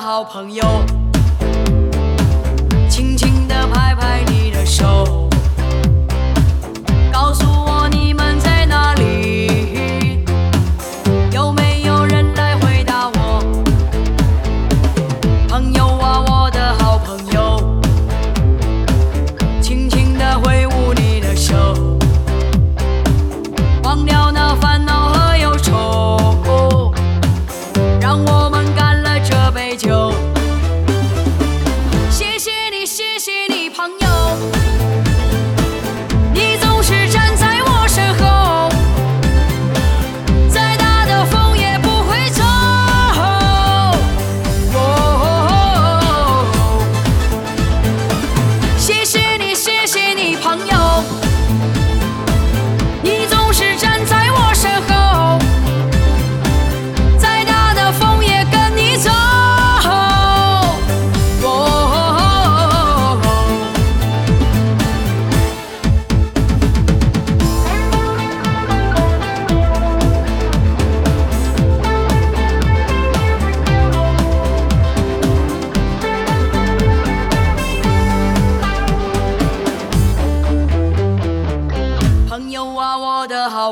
好朋友。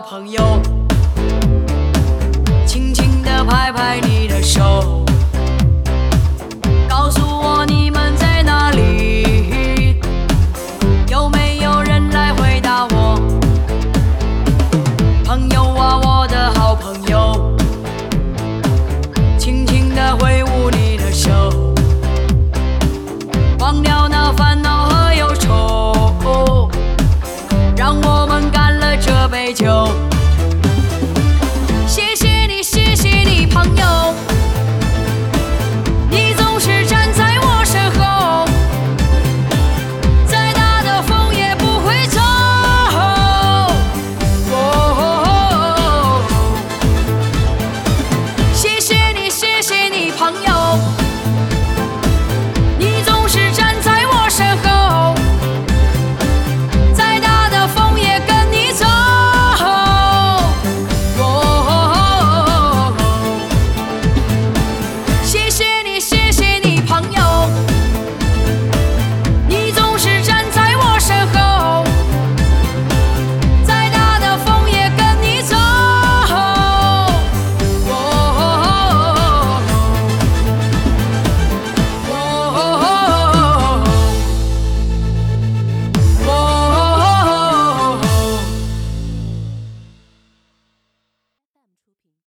朋友轻轻的拍拍你的手。kill